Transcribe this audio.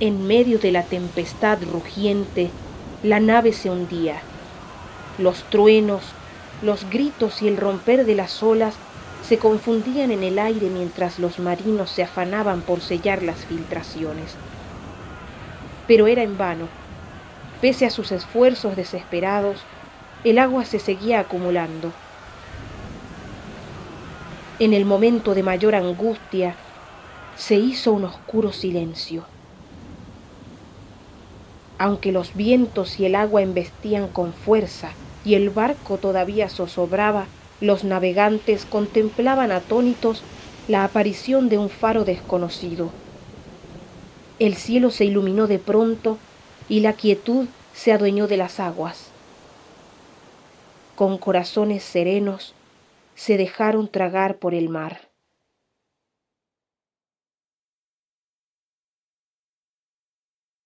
En medio de la tempestad rugiente, la nave se hundía. Los truenos, los gritos y el romper de las olas se confundían en el aire mientras los marinos se afanaban por sellar las filtraciones. Pero era en vano. Pese a sus esfuerzos desesperados, el agua se seguía acumulando. En el momento de mayor angustia, se hizo un oscuro silencio. Aunque los vientos y el agua embestían con fuerza y el barco todavía zozobraba, los navegantes contemplaban atónitos la aparición de un faro desconocido. El cielo se iluminó de pronto y la quietud se adueñó de las aguas. Con corazones serenos se dejaron tragar por el mar.